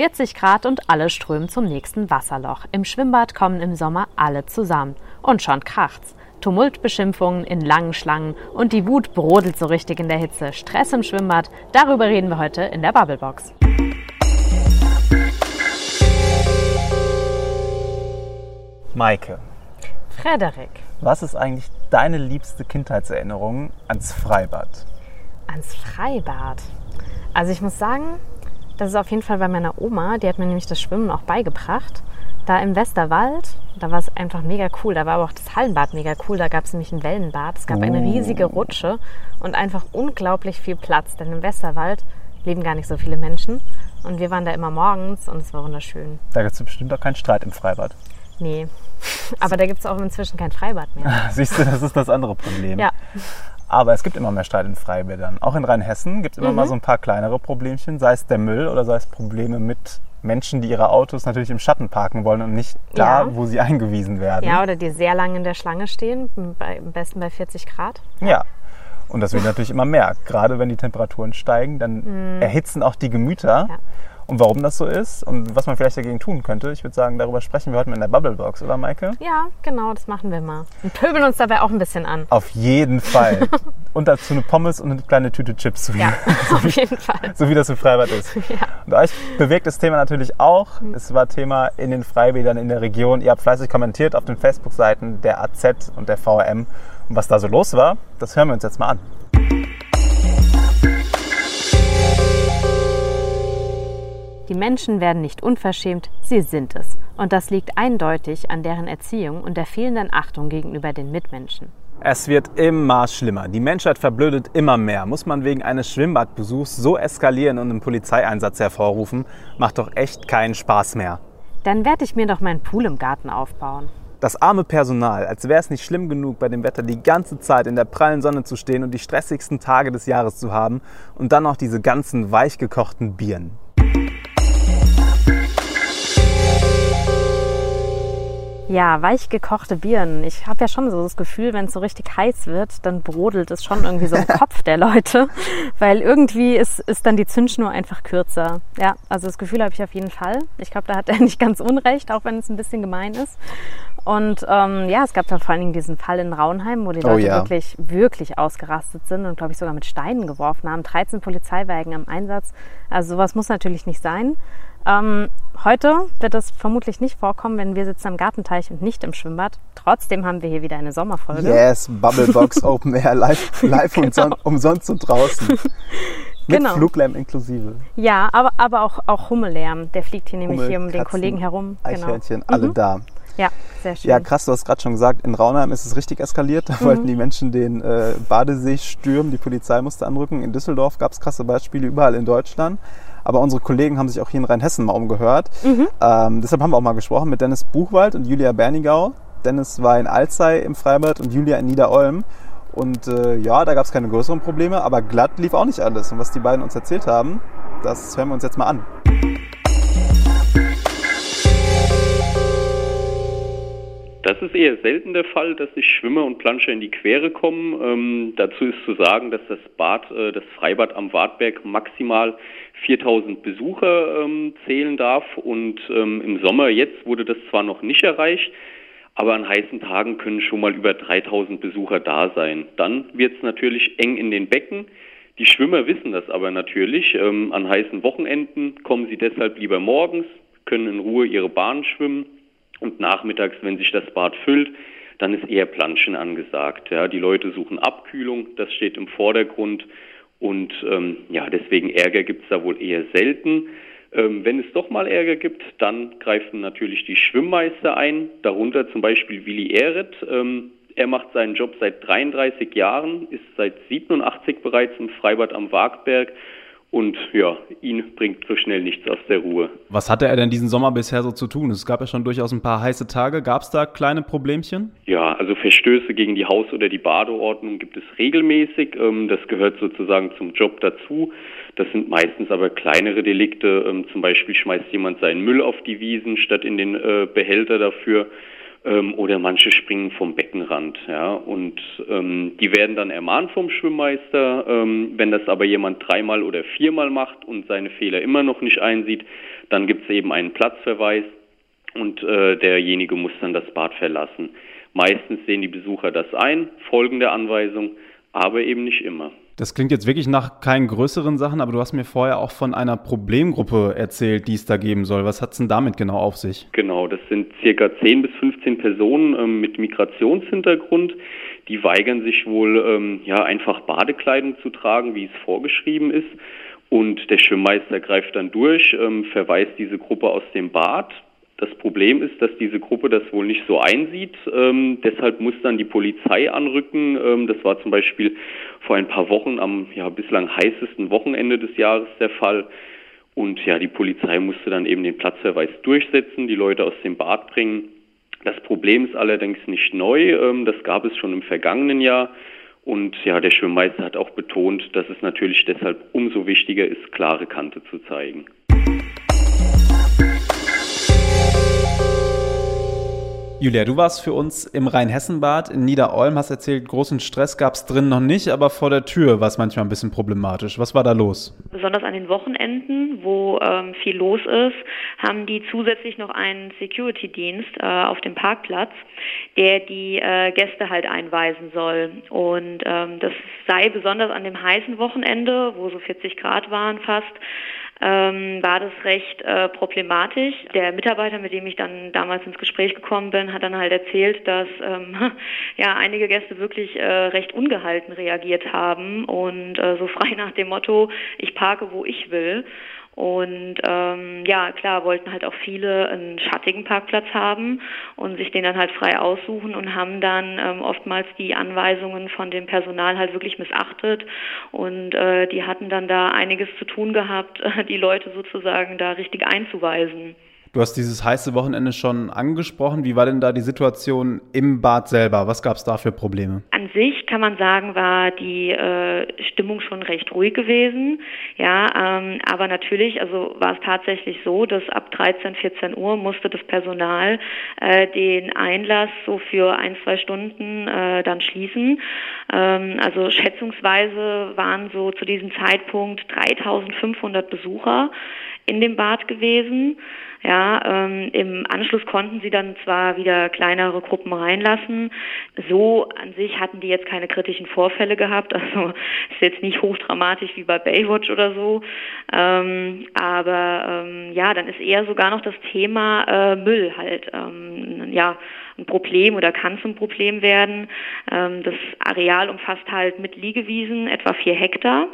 40 Grad und alle strömen zum nächsten Wasserloch. Im Schwimmbad kommen im Sommer alle zusammen. Und schon kracht's. Tumultbeschimpfungen in langen Schlangen und die Wut brodelt so richtig in der Hitze. Stress im Schwimmbad, darüber reden wir heute in der Bubblebox. Maike. Frederik. Was ist eigentlich deine liebste Kindheitserinnerung ans Freibad? Ans Freibad? Also ich muss sagen, das ist auf jeden Fall bei meiner Oma. Die hat mir nämlich das Schwimmen auch beigebracht. Da im Westerwald, da war es einfach mega cool. Da war aber auch das Hallenbad mega cool. Da gab es nämlich ein Wellenbad. Es gab oh. eine riesige Rutsche und einfach unglaublich viel Platz. Denn im Westerwald leben gar nicht so viele Menschen. Und wir waren da immer morgens und es war wunderschön. Da gibt es bestimmt auch keinen Streit im Freibad. Nee. Aber da gibt es auch inzwischen kein Freibad mehr. Siehst du, das ist das andere Problem. Ja. Aber es gibt immer mehr Streit in Freibädern. Auch in Rheinhessen gibt es immer mhm. mal so ein paar kleinere Problemchen, sei es der Müll oder sei es Probleme mit Menschen, die ihre Autos natürlich im Schatten parken wollen und nicht da, ja. wo sie eingewiesen werden. Ja, oder die sehr lange in der Schlange stehen, bei, am besten bei 40 Grad. Ja. Und das wird natürlich immer mehr. Gerade wenn die Temperaturen steigen, dann mhm. erhitzen auch die Gemüter. Ja. Und warum das so ist und was man vielleicht dagegen tun könnte, ich würde sagen, darüber sprechen wir heute mal in der Bubblebox, oder Maike? Ja, genau, das machen wir mal. Und pöbeln uns dabei auch ein bisschen an. Auf jeden Fall. und dazu eine Pommes und eine kleine Tüte Chips. So ja, so auf jeden Fall. So wie das im Freibad ist. Ja. Und euch bewegt das Thema natürlich auch. Mhm. Es war Thema in den Freibädern in der Region. Ihr habt fleißig kommentiert auf den Facebook-Seiten der AZ und der VRM. Und was da so los war, das hören wir uns jetzt mal an. Die Menschen werden nicht unverschämt, sie sind es. Und das liegt eindeutig an deren Erziehung und der fehlenden Achtung gegenüber den Mitmenschen. Es wird immer schlimmer. Die Menschheit verblödet immer mehr. Muss man wegen eines Schwimmbadbesuchs so eskalieren und einen Polizeieinsatz hervorrufen, macht doch echt keinen Spaß mehr. Dann werde ich mir doch meinen Pool im Garten aufbauen. Das arme Personal, als wäre es nicht schlimm genug, bei dem Wetter die ganze Zeit in der prallen Sonne zu stehen und die stressigsten Tage des Jahres zu haben und dann noch diese ganzen weichgekochten Bieren. Ja, weich gekochte Birnen. Ich habe ja schon so das Gefühl, wenn es so richtig heiß wird, dann brodelt es schon irgendwie so im Kopf der Leute, weil irgendwie ist, ist dann die Zündschnur einfach kürzer. Ja, also das Gefühl habe ich auf jeden Fall. Ich glaube, da hat er nicht ganz unrecht, auch wenn es ein bisschen gemein ist. Und ähm, ja, es gab da vor allen Dingen diesen Fall in Raunheim, wo die oh Leute oh ja. wirklich, wirklich ausgerastet sind und glaube ich sogar mit Steinen geworfen haben. 13 Polizeiwagen am Einsatz. Also sowas muss natürlich nicht sein. Ähm, heute wird das vermutlich nicht vorkommen, wenn wir sitzen am Gartenteich und nicht im Schwimmbad. Trotzdem haben wir hier wieder eine Sommerfolge. Yes, Bubblebox Open Air live, live genau. umsonst und draußen. Mit genau. Fluglärm inklusive. Ja, aber, aber auch, auch Hummellärm. Der fliegt hier nämlich Hummel, hier um den Kollegen herum. Genau. Eichhörnchen, alle mhm. da. Ja, sehr schön. Ja, krass, du hast gerade schon gesagt, in Raunheim ist es richtig eskaliert. Da mhm. wollten die Menschen den äh, Badesee stürmen, die Polizei musste anrücken. In Düsseldorf gab es krasse Beispiele überall in Deutschland. Aber unsere Kollegen haben sich auch hier in Rheinhessen mal umgehört. Mhm. Ähm, deshalb haben wir auch mal gesprochen mit Dennis Buchwald und Julia Bernigau. Dennis war in Alzey im Freibad und Julia in Niederolm. Und äh, ja, da gab es keine größeren Probleme, aber glatt lief auch nicht alles. Und was die beiden uns erzählt haben, das hören wir uns jetzt mal an. Das ist eher selten der Fall, dass sich Schwimmer und Planscher in die Quere kommen. Ähm, dazu ist zu sagen, dass das Bad, äh, das Freibad am Wartberg maximal 4000 Besucher ähm, zählen darf und ähm, im Sommer jetzt wurde das zwar noch nicht erreicht, aber an heißen Tagen können schon mal über 3000 Besucher da sein. Dann wird es natürlich eng in den Becken. Die Schwimmer wissen das aber natürlich. Ähm, an heißen Wochenenden kommen sie deshalb lieber morgens, können in Ruhe ihre Bahn schwimmen und nachmittags, wenn sich das Bad füllt, dann ist eher Planschen angesagt. Ja, die Leute suchen Abkühlung, das steht im Vordergrund und ähm, ja, deswegen Ärger gibt es da wohl eher selten. Ähm, wenn es doch mal Ärger gibt, dann greifen natürlich die Schwimmmeister ein, darunter zum Beispiel Willi Ehret. Ähm, er macht seinen Job seit 33 Jahren, ist seit 87 bereits im Freibad am Wagberg und ja, ihn bringt so schnell nichts aus der Ruhe. Was hatte er denn diesen Sommer bisher so zu tun? Es gab ja schon durchaus ein paar heiße Tage. Gab es da kleine Problemchen? Ja, also Verstöße gegen die Haus- oder die Badeordnung gibt es regelmäßig. Ähm, das gehört sozusagen zum Job dazu. Das sind meistens aber kleinere Delikte. Ähm, zum Beispiel schmeißt jemand seinen Müll auf die Wiesen statt in den äh, Behälter dafür. Ähm, oder manche springen vom Beckenrand. Ja, und ähm, die werden dann ermahnt vom Schwimmmeister. Ähm, wenn das aber jemand dreimal oder viermal macht und seine Fehler immer noch nicht einsieht, dann gibt es eben einen Platzverweis und äh, derjenige muss dann das Bad verlassen. Meistens sehen die Besucher das ein, folgen der Anweisung, aber eben nicht immer. Das klingt jetzt wirklich nach keinen größeren Sachen, aber du hast mir vorher auch von einer Problemgruppe erzählt, die es da geben soll. Was hat es denn damit genau auf sich? Genau, das sind circa 10 bis 15 Personen ähm, mit Migrationshintergrund. Die weigern sich wohl, ähm, ja, einfach Badekleidung zu tragen, wie es vorgeschrieben ist. Und der Schwimmmeister greift dann durch, ähm, verweist diese Gruppe aus dem Bad, das Problem ist, dass diese Gruppe das wohl nicht so einsieht. Ähm, deshalb muss dann die Polizei anrücken. Ähm, das war zum Beispiel vor ein paar Wochen am ja, bislang heißesten Wochenende des Jahres der Fall. Und ja, die Polizei musste dann eben den Platzverweis durchsetzen, die Leute aus dem Bad bringen. Das Problem ist allerdings nicht neu. Ähm, das gab es schon im vergangenen Jahr. Und ja, der Schwimmmeister hat auch betont, dass es natürlich deshalb umso wichtiger ist, klare Kante zu zeigen. Julia, du warst für uns im Rheinhessenbad in Niederolm, hast erzählt, großen Stress gab es drin noch nicht, aber vor der Tür war es manchmal ein bisschen problematisch. Was war da los? Besonders an den Wochenenden, wo ähm, viel los ist, haben die zusätzlich noch einen Security-Dienst äh, auf dem Parkplatz, der die äh, Gäste halt einweisen soll. Und ähm, das sei besonders an dem heißen Wochenende, wo so 40 Grad waren fast, ähm, war das recht äh, problematisch. Der Mitarbeiter, mit dem ich dann damals ins Gespräch gekommen bin, hat dann halt erzählt, dass ähm, ja einige Gäste wirklich äh, recht ungehalten reagiert haben und äh, so frei nach dem Motto, ich parke, wo ich will. Und ähm, ja, klar, wollten halt auch viele einen schattigen Parkplatz haben und sich den dann halt frei aussuchen und haben dann ähm, oftmals die Anweisungen von dem Personal halt wirklich missachtet. Und äh, die hatten dann da einiges zu tun gehabt, die Leute sozusagen da richtig einzuweisen. Du hast dieses heiße Wochenende schon angesprochen. Wie war denn da die Situation im Bad selber? Was gab es da für Probleme? An sich kann man sagen, war die äh, Stimmung schon recht ruhig gewesen. Ja, ähm, aber natürlich, also war es tatsächlich so, dass ab 13, 14 Uhr musste das Personal äh, den Einlass so für ein, zwei Stunden äh, dann schließen. Ähm, also schätzungsweise waren so zu diesem Zeitpunkt 3500 Besucher in dem Bad gewesen. Ja, ähm, im Anschluss konnten sie dann zwar wieder kleinere Gruppen reinlassen. So an sich hatten die jetzt keine kritischen Vorfälle gehabt. Also ist jetzt nicht hochdramatisch wie bei Baywatch oder so. Ähm, aber ähm, ja, dann ist eher sogar noch das Thema äh, Müll halt ähm, ja ein Problem oder kann zum Problem werden. Ähm, das Areal umfasst halt mit Liegewiesen etwa vier Hektar.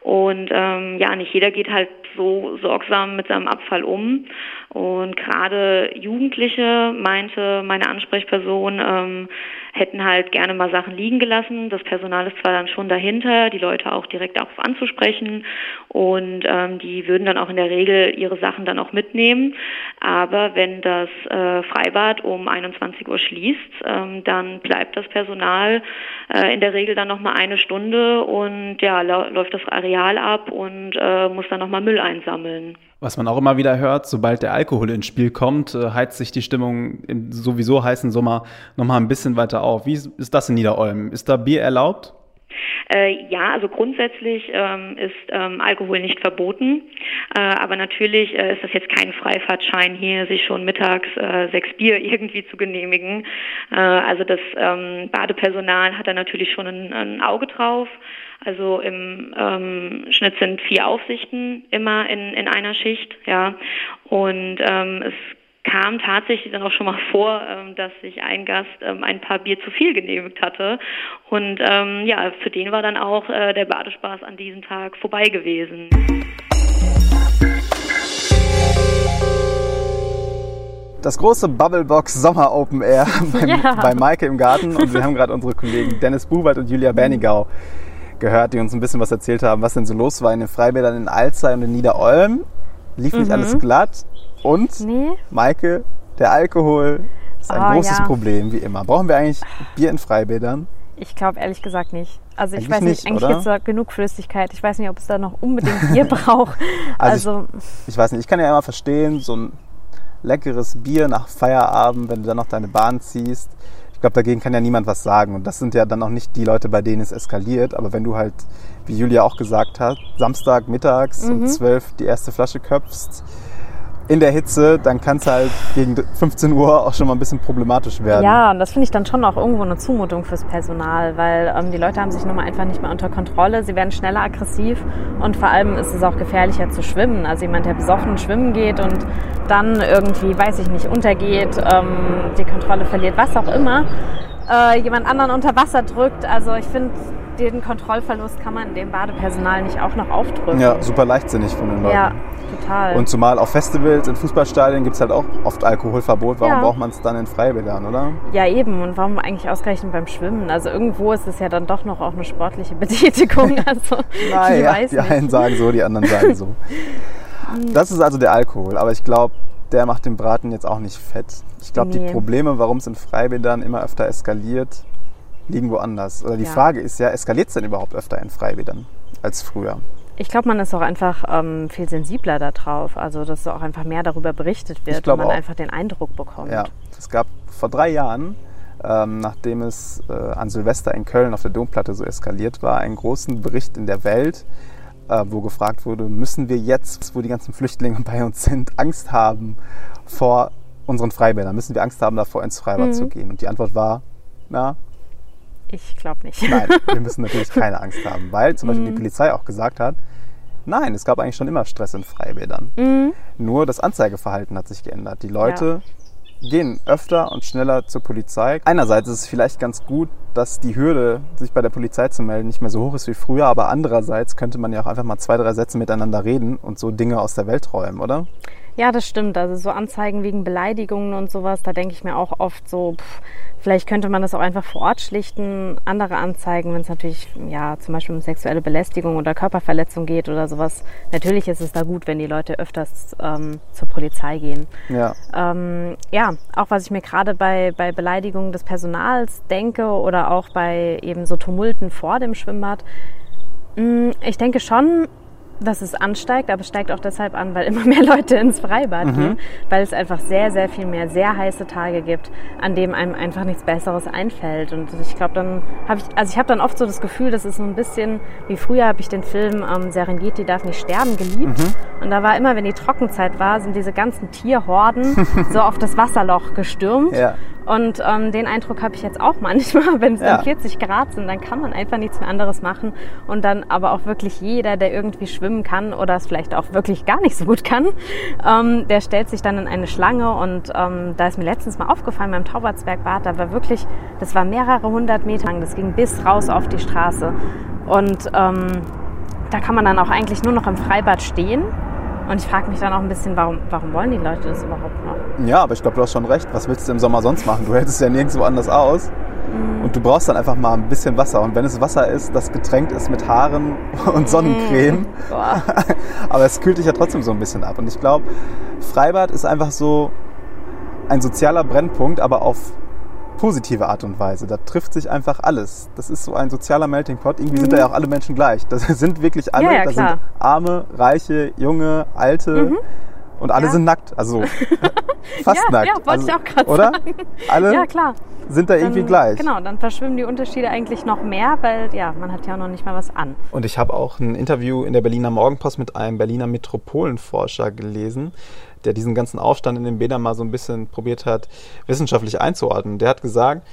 Und ähm, ja, nicht jeder geht halt so sorgsam mit seinem Abfall um. Und gerade Jugendliche, meinte meine Ansprechperson, ähm, hätten halt gerne mal Sachen liegen gelassen. Das Personal ist zwar dann schon dahinter, die Leute auch direkt darauf anzusprechen und ähm, die würden dann auch in der Regel ihre Sachen dann auch mitnehmen. Aber wenn das äh, Freibad um 21 Uhr schließt, ähm, dann bleibt das Personal äh, in der Regel dann noch mal eine Stunde und ja läuft das Areal ab und äh, muss dann noch mal Müll einsammeln. Was man auch immer wieder hört, sobald der Alkohol ins Spiel kommt, äh, heizt sich die Stimmung im sowieso heißen Sommer nochmal ein bisschen weiter auf. Wie ist das in Niederolm? Ist da Bier erlaubt? Äh, ja, also grundsätzlich ähm, ist ähm, Alkohol nicht verboten, äh, aber natürlich äh, ist das jetzt kein Freifahrtschein hier, sich schon mittags äh, sechs Bier irgendwie zu genehmigen. Äh, also das ähm, Badepersonal hat da natürlich schon ein, ein Auge drauf. Also im ähm, Schnitt sind vier Aufsichten immer in, in einer Schicht, ja. Und ähm, es kam tatsächlich dann auch schon mal vor, ähm, dass sich ein Gast ähm, ein paar Bier zu viel genehmigt hatte. Und ähm, ja, für den war dann auch äh, der Badespaß an diesem Tag vorbei gewesen. Das große Bubblebox Sommer Open Air beim, ja. bei Maike im Garten und wir haben gerade unsere Kollegen Dennis Buwald und Julia Bernigau gehört, die uns ein bisschen was erzählt haben, was denn so los war in den Freibädern in Alzey und in Niederolm. Lief nicht mhm. alles glatt. Und, nee. Maike, der Alkohol ist ein oh, großes ja. Problem, wie immer. Brauchen wir eigentlich Bier in Freibädern? Ich glaube ehrlich gesagt nicht. Also ich eigentlich weiß nicht, eigentlich gibt es da genug Flüssigkeit. Ich weiß nicht, ob es da noch unbedingt Bier braucht. Also, also ich, ich, weiß nicht, ich kann ja immer verstehen, so ein leckeres Bier nach Feierabend, wenn du dann noch deine Bahn ziehst. Ich glaube, dagegen kann ja niemand was sagen. Und das sind ja dann auch nicht die Leute, bei denen es eskaliert. Aber wenn du halt, wie Julia auch gesagt hat, Samstag mittags um 12 die erste Flasche köpfst, in der Hitze, dann kann es halt gegen 15 Uhr auch schon mal ein bisschen problematisch werden. Ja, und das finde ich dann schon auch irgendwo eine Zumutung fürs Personal, weil ähm, die Leute haben sich nun mal einfach nicht mehr unter Kontrolle. Sie werden schneller aggressiv und vor allem ist es auch gefährlicher zu schwimmen. Also jemand, der besoffen schwimmen geht und dann irgendwie, weiß ich nicht, untergeht, ähm, die Kontrolle verliert, was auch immer, äh, jemand anderen unter Wasser drückt. Also ich finde, den Kontrollverlust kann man dem Badepersonal nicht auch noch aufdrücken. Ja, super leichtsinnig von den Leuten. Ja, total. Und zumal auf Festivals, in Fußballstadien gibt es halt auch oft Alkoholverbot. Warum Ja. braucht man es dann in Freibädern, oder? Ja, eben. Und warum eigentlich ausgerechnet beim Schwimmen? Also irgendwo ist es ja dann doch noch auch eine sportliche Betätigung. Also Naja, weiß die nicht. einen sagen so, die anderen sagen so. Das ist also der Alkohol. Aber ich glaube, der macht den Braten jetzt auch nicht fett. Ich glaube, die Nee. Probleme, warum es in Freibädern immer öfter eskaliert, liegen woanders. Oder die Ja. Frage ist ja, eskaliert es denn überhaupt öfter in Freibädern als früher? Ich glaube, man ist auch einfach ähm, viel sensibler darauf. Also, dass auch einfach mehr darüber berichtet wird und man auch. einfach den Eindruck bekommt. Ja, es gab vor drei Jahren, ähm, nachdem es äh, an Silvester in Köln auf der Domplatte so eskaliert war, einen großen Bericht in der Welt, äh, wo gefragt wurde, müssen wir jetzt, wo die ganzen Flüchtlinge bei uns sind, Angst haben vor unseren Freibädern? Müssen wir Angst haben, davor ins Freibad Mhm. zu gehen? Und die Antwort war, na, Ich glaube nicht. nein, wir müssen natürlich keine Angst haben, weil zum Beispiel Mhm. die Polizei auch gesagt hat, nein, es gab eigentlich schon immer Stress in Freibädern. Mhm. Nur das Anzeigeverhalten hat sich geändert. Die Leute gehen öfter und schneller zur Polizei. Einerseits ist es vielleicht ganz gut, dass die Hürde, sich bei der Polizei zu melden, nicht mehr so hoch ist wie früher, aber andererseits könnte man ja auch einfach mal zwei, drei Sätze miteinander reden und so Dinge aus der Welt räumen, oder? Ja, das stimmt. Also so Anzeigen wegen Beleidigungen und sowas, da denke ich mir auch oft so, pff, vielleicht könnte man das auch einfach vor Ort schlichten. Andere Anzeigen, wenn es natürlich ja zum Beispiel um sexuelle Belästigung oder Körperverletzung geht oder sowas. Natürlich ist es da gut, wenn die Leute öfters ähm, zur Polizei gehen. Ja. Ähm, ja, auch was ich mir gerade bei, bei Beleidigungen des Personals denke oder auch bei eben so Tumulten vor dem Schwimmbad. Mm, Ich denke schon, dass es ansteigt, aber es steigt auch deshalb an, weil immer mehr Leute ins Freibad gehen, weil es einfach sehr, sehr viel mehr sehr heiße Tage gibt, an dem einem einfach nichts Besseres einfällt. Und ich glaube, dann habe ich, also ich habe dann oft so das Gefühl, das ist so ein bisschen wie früher habe ich den Film ähm, Serengeti darf nicht sterben geliebt. Und da war immer, wenn die Trockenzeit war, sind diese ganzen Tierhorden so auf das Wasserloch gestürmt. Ja. Und ähm, den Eindruck habe ich jetzt auch manchmal, wenn es Ja. dann 40 Grad sind, dann kann man einfach nichts mehr anderes machen. Und dann aber auch wirklich jeder, der irgendwie schwimmen kann oder es vielleicht auch wirklich gar nicht so gut kann, ähm, der stellt sich dann in eine Schlange. Und ähm, da ist mir letztens mal aufgefallen beim Taubertsbergbad, da war wirklich, das war mehrere hundert Meter lang, das ging bis raus auf die Straße. Und ähm, da kann man dann auch eigentlich nur noch im Freibad stehen. Und ich frage mich dann auch ein bisschen, warum, warum wollen die Leute das überhaupt noch? Ja, aber ich glaube, du hast schon recht. Was willst du im Sommer sonst machen? Du hältst es ja nirgendwo anders aus. Und du brauchst dann einfach mal ein bisschen Wasser. Und wenn es Wasser ist, das getränkt ist mit Haaren und Sonnencreme, Boah. aber es kühlt dich ja trotzdem so ein bisschen ab. Und ich glaube, Freibad ist einfach so ein sozialer Brennpunkt, aber auf positive Art und Weise. Da trifft sich einfach alles. Das ist so ein sozialer Melting Pot. Irgendwie sind da ja auch alle Menschen gleich. Das sind wirklich alle. Mhm. Ja, ja, da sind arme, reiche, junge, alte. Und alle Ja. sind nackt. Also fast Ja, nackt. ja, wollte also, ich auch gerade Oder? sagen. Alle Ja, klar. sind da irgendwie Dann- gleich. Genau, dann verschwimmen die Unterschiede eigentlich noch mehr, weil ja, man hat ja auch noch nicht mal was an. Und ich habe auch ein Interview in der Berliner Morgenpost mit einem Berliner Metropolenforscher gelesen, der diesen ganzen Aufstand in den Bädern mal so ein bisschen probiert hat, wissenschaftlich einzuordnen. Der hat gesagt,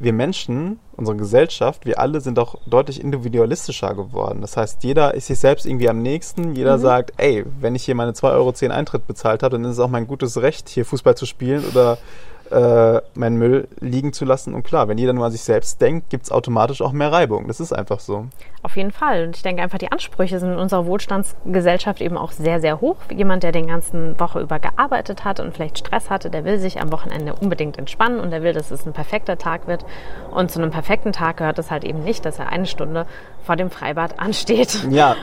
wir Menschen, unsere Gesellschaft, wir alle sind auch deutlich individualistischer geworden. Das heißt, jeder ist sich selbst irgendwie am nächsten. Jeder sagt, ey, wenn ich hier meine 2,10 Euro Eintritt bezahlt habe, dann ist es auch mein gutes Recht, hier Fußball zu spielen oder äh, meinen Müll liegen zu lassen. Und klar, wenn jeder nur an sich selbst denkt, gibt es automatisch auch mehr Reibung. Das ist einfach so. Auf jeden Fall. Und ich denke einfach, die Ansprüche sind in unserer Wohlstandsgesellschaft eben auch sehr, sehr hoch. Jemand, der den ganzen Woche über gearbeitet hat und vielleicht Stress hatte, der will sich am Wochenende unbedingt entspannen und der will, dass es ein perfekter Tag wird. Und zu einem perfekten Tag gehört es halt eben nicht, dass er eine Stunde vor dem Freibad ansteht. Ja,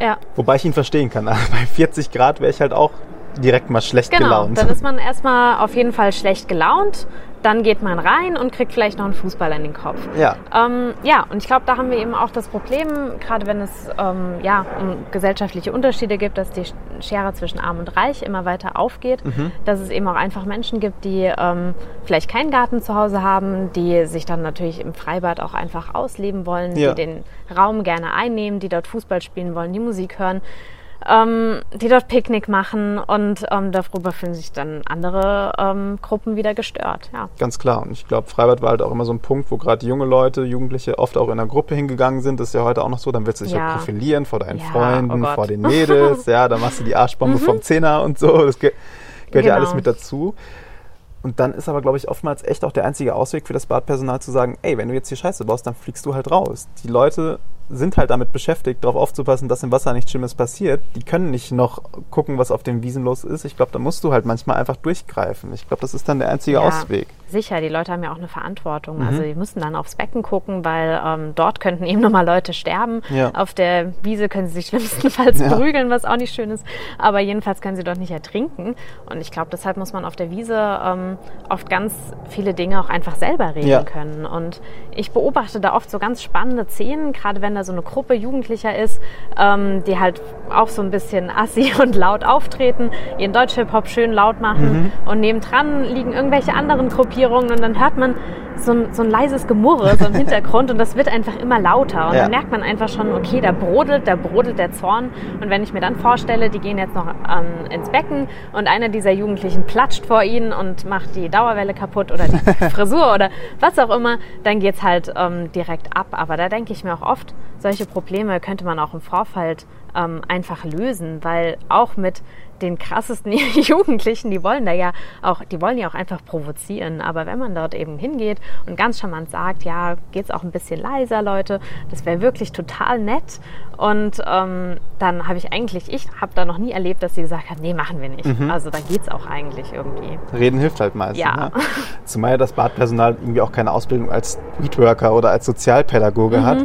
Ja, Wobei ich ihn verstehen kann. Bei 40 Grad wäre ich halt auch direkt mal schlecht genau. gelaunt. Dann ist man erstmal auf jeden Fall schlecht gelaunt. dann geht man rein und kriegt vielleicht noch einen Fußball in den Kopf. Ja. Ähm, ja, und ich glaube, da haben wir eben auch das Problem, gerade wenn es ähm, ja, um gesellschaftliche Unterschiede gibt, dass die Schere zwischen Arm und Reich immer weiter aufgeht, dass es eben auch einfach Menschen gibt, die ähm, vielleicht keinen Garten zu Hause haben, die sich dann natürlich im Freibad auch einfach ausleben wollen, Ja. die den Raum gerne einnehmen, die dort Fußball spielen wollen, die Musik hören ähm, die dort Picknick machen und ähm, darüber fühlen sich dann andere ähm, Gruppen wieder gestört. Ja. Ganz klar. Und ich glaube, Freibad war halt auch immer so ein Punkt, wo gerade junge Leute, Jugendliche oft auch in einer Gruppe hingegangen sind. Das ist ja heute auch noch so. Dann willst du dich Ja. ja. profilieren vor deinen Ja, Freunden, oh Gott. Mhm. vor den Mädels. ja, dann machst du die Arschbombe vom Zehner und so. Das ge gehört ja Genau. alles mit dazu. Und dann ist aber, glaube ich, oftmals echt auch der einzige Ausweg für das Badpersonal zu sagen, ey, wenn du jetzt hier Scheiße baust, dann fliegst du halt raus. Die Leute sind halt damit beschäftigt, darauf aufzupassen, dass im Wasser nichts Schlimmes passiert. Die können nicht noch gucken, was auf den Wiesen los ist. Ich glaube, da musst du halt manchmal einfach durchgreifen. Ich glaube, das ist dann der einzige Ja, Ausweg. Sicher, die Leute haben ja auch eine Verantwortung. Mhm. Also die müssen dann aufs Becken gucken, weil ähm, dort könnten eben nochmal Leute sterben. Ja. Auf der Wiese können sie sich schlimmstenfalls Ja. prügeln, was auch nicht schön ist. Aber jedenfalls können sie dort nicht ertrinken. Und ich glaube, deshalb muss man auf der Wiese ähm, oft ganz viele Dinge auch einfach selber regeln können. Und ich beobachte da oft so ganz spannende Szenen, gerade wenn da so eine Gruppe Jugendlicher ist, ähm, die halt auch so ein bisschen assi und laut auftreten, ihren Deutsch-Hip-Hop schön laut machen und nebendran liegen irgendwelche anderen Gruppierungen und dann hört man so ein, so ein leises Gemurre so im Hintergrund und das wird einfach immer lauter und Ja. dann merkt man einfach schon, okay, da brodelt, da brodelt der Zorn und wenn ich mir dann vorstelle, die gehen jetzt noch ähm, ins Becken und einer dieser Jugendlichen platscht vor ihnen und macht die Dauerwelle kaputt oder die Frisur oder was auch immer, dann geht's halt ähm, direkt ab. Aber da denke ich mir auch oft, solche Probleme könnte man auch im Vorfeld ähm, einfach lösen, weil auch mit den krassesten Jugendlichen, die wollen da ja auch, die wollen ja auch einfach provozieren. Aber wenn man dort eben hingeht und ganz charmant sagt, ja, geht's auch ein bisschen leiser, Leute, das wäre wirklich total nett. Und ähm, dann habe ich eigentlich, ich habe da noch nie erlebt, dass sie gesagt hat, nee, machen wir nicht. Also da geht's auch eigentlich irgendwie. Reden hilft halt meistens. Ja. Ne? Zumal ja das Badpersonal irgendwie auch keine Ausbildung als Streetworker oder als Sozialpädagoge Mhm. hat.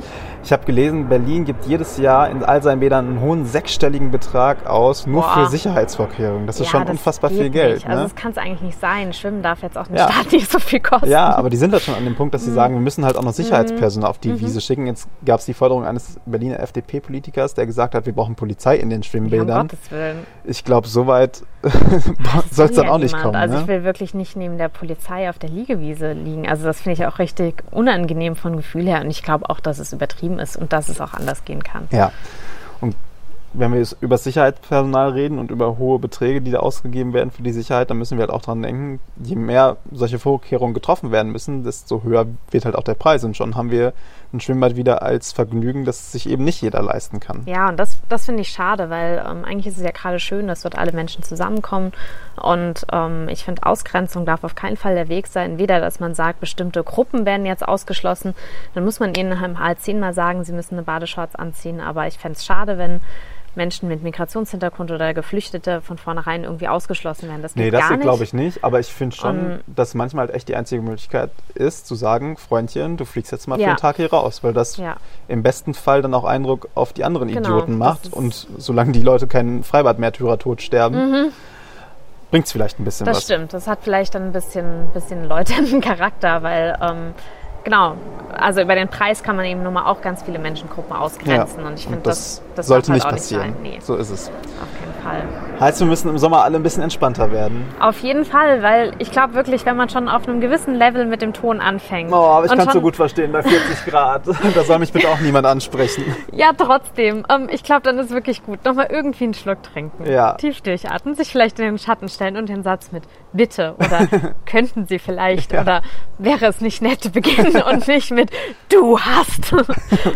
Ich habe gelesen, Berlin gibt jedes Jahr in all seinen Bädern einen hohen sechsstelligen Betrag aus, nur Boah. für Sicherheitsvorkehrungen. Das ist Ja, schon das unfassbar viel Geld. Nicht. Also Ne? das kann es eigentlich nicht sein. Schwimmen darf jetzt auch eine Ja. Stadt nicht so viel kosten. Ja, aber die sind halt schon an dem Punkt, Mhm. dass sie sagen, wir müssen halt auch noch Sicherheitspersonal auf die Wiese schicken. Jetzt gab es die Forderung eines Berliner FDP-Politikers, der gesagt hat, wir brauchen Polizei in den um Schwimmbädern. Gottes Willen. Ich glaube, so weit soll es dann ja auch nicht niemand. kommen. Also ne? ich will wirklich nicht neben der Polizei auf der Liegewiese liegen. Also das finde ich auch richtig unangenehm von Gefühl her. Und ich glaube auch, dass es übertrieben ist und dass es auch anders gehen kann. Ja. Und wenn wir über Sicherheitspersonal reden und über hohe Beträge, die da ausgegeben werden für die Sicherheit, dann müssen wir halt auch dran denken, je mehr solche Vorkehrungen getroffen werden müssen, desto höher wird halt auch der Preis. Und schon haben wir ein Schwimmbad wieder als Vergnügen, das sich eben nicht jeder leisten kann. Ja, und das, das finde ich schade, weil ähm, eigentlich ist es ja gerade schön, dass dort alle Menschen zusammenkommen. Und ähm, ich finde, Ausgrenzung darf auf keinen Fall der Weg sein. Weder, dass man sagt, bestimmte Gruppen werden jetzt ausgeschlossen. Dann muss man ihnen halt zehnmal sagen, sie müssen eine Badeshorts anziehen. Aber ich fände es schade, wenn Menschen mit Migrationshintergrund oder Geflüchtete von vornherein irgendwie ausgeschlossen werden. Das geht Nee, das glaube ich nicht, aber ich finde schon, Und- dass manchmal halt echt die einzige Möglichkeit ist, zu sagen, Freundchen, du fliegst jetzt mal für Ja. einen Tag hier raus, weil das Ja. im besten Fall dann auch Eindruck auf die anderen Genau, Idioten das macht und solange die Leute keinen Freibadmärtyrer tot sterben, bringt es vielleicht ein bisschen Mhm. Das was. stimmt. Das hat vielleicht dann ein bisschen, bisschen läuternden Charakter, weil ähm, genau, also über den Preis kann man eben nun mal auch ganz viele Menschengruppen ausgrenzen. Und ich finde, das, das sollte nicht halt auch passieren. Nicht. Nee, So ist es. auf keinen Fall. Heißt, wir müssen im Sommer alle ein bisschen entspannter werden. Auf jeden Fall, weil ich glaube wirklich, wenn man schon auf einem gewissen Level mit dem Ton anfängt. Oh, aber ich kann es so gut verstehen, bei 40 Grad. Da soll mich bitte auch niemand ansprechen. Ja, trotzdem. Ähm, ich glaube, dann ist wirklich gut. Nochmal irgendwie einen Schluck trinken. Ja. Tief durchatmen, sich vielleicht in den Schatten stellen und den Satz mit Bitte oder könnten Sie vielleicht Ja. oder wäre es nicht nett beginnen und nicht mit Du hast.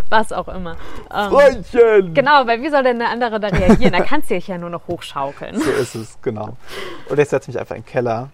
Was auch immer. Ähm, Freundchen! genau, weil wie soll denn der andere da reagieren? Da kannst du dich ja nur noch hochschaukeln. So ist es, genau. Und jetzt setze ich mich einfach in den Keller,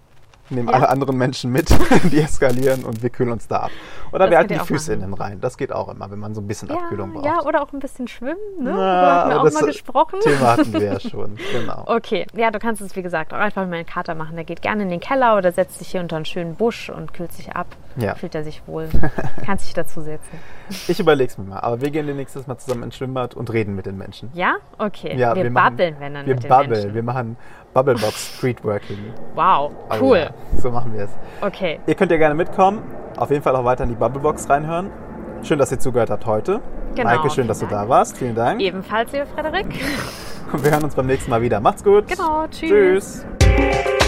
nehme Ja. alle anderen Menschen mit, die eskalieren und wir kühlen uns da ab. Oder Das wir halten die Füße in machen. den Rhein. Das geht auch immer, wenn man so ein bisschen Ja, Abkühlung braucht. ja, oder auch ein bisschen schwimmen, ne? Na, Darüber hatten wir auch mal gesprochen. Thema hatten wir ja schon, genau. Okay, ja, du kannst es wie gesagt auch einfach mit meinem Kater machen. Der geht gerne in den Keller oder setzt sich hier unter einen schönen Busch und kühlt sich ab. Ja. Fühlt er sich wohl. Kannst dich dazusetzen. Ich überleg's mir mal. Aber wir gehen nächstes Mal zusammen ins Schwimmbad und reden mit den Menschen. Ja? Okay. Ja, wir machen- babbeln, wenn dann Wir mit den babbeln. Menschen. Wir machen Bubblebox Streetworking. Wow, Oh cool. ja. So machen wir es. Okay. Ihr könnt ja gerne mitkommen. Auf jeden Fall auch weiter in die Bubblebox reinhören. Schön, dass ihr zugehört habt heute. Genau, Maike, schön, dass du Dank. da warst. Vielen Dank. Ebenfalls, lieber Frederik. Und wir hören uns beim nächsten Mal wieder. Macht's gut. Genau, tschüss. Tschüss.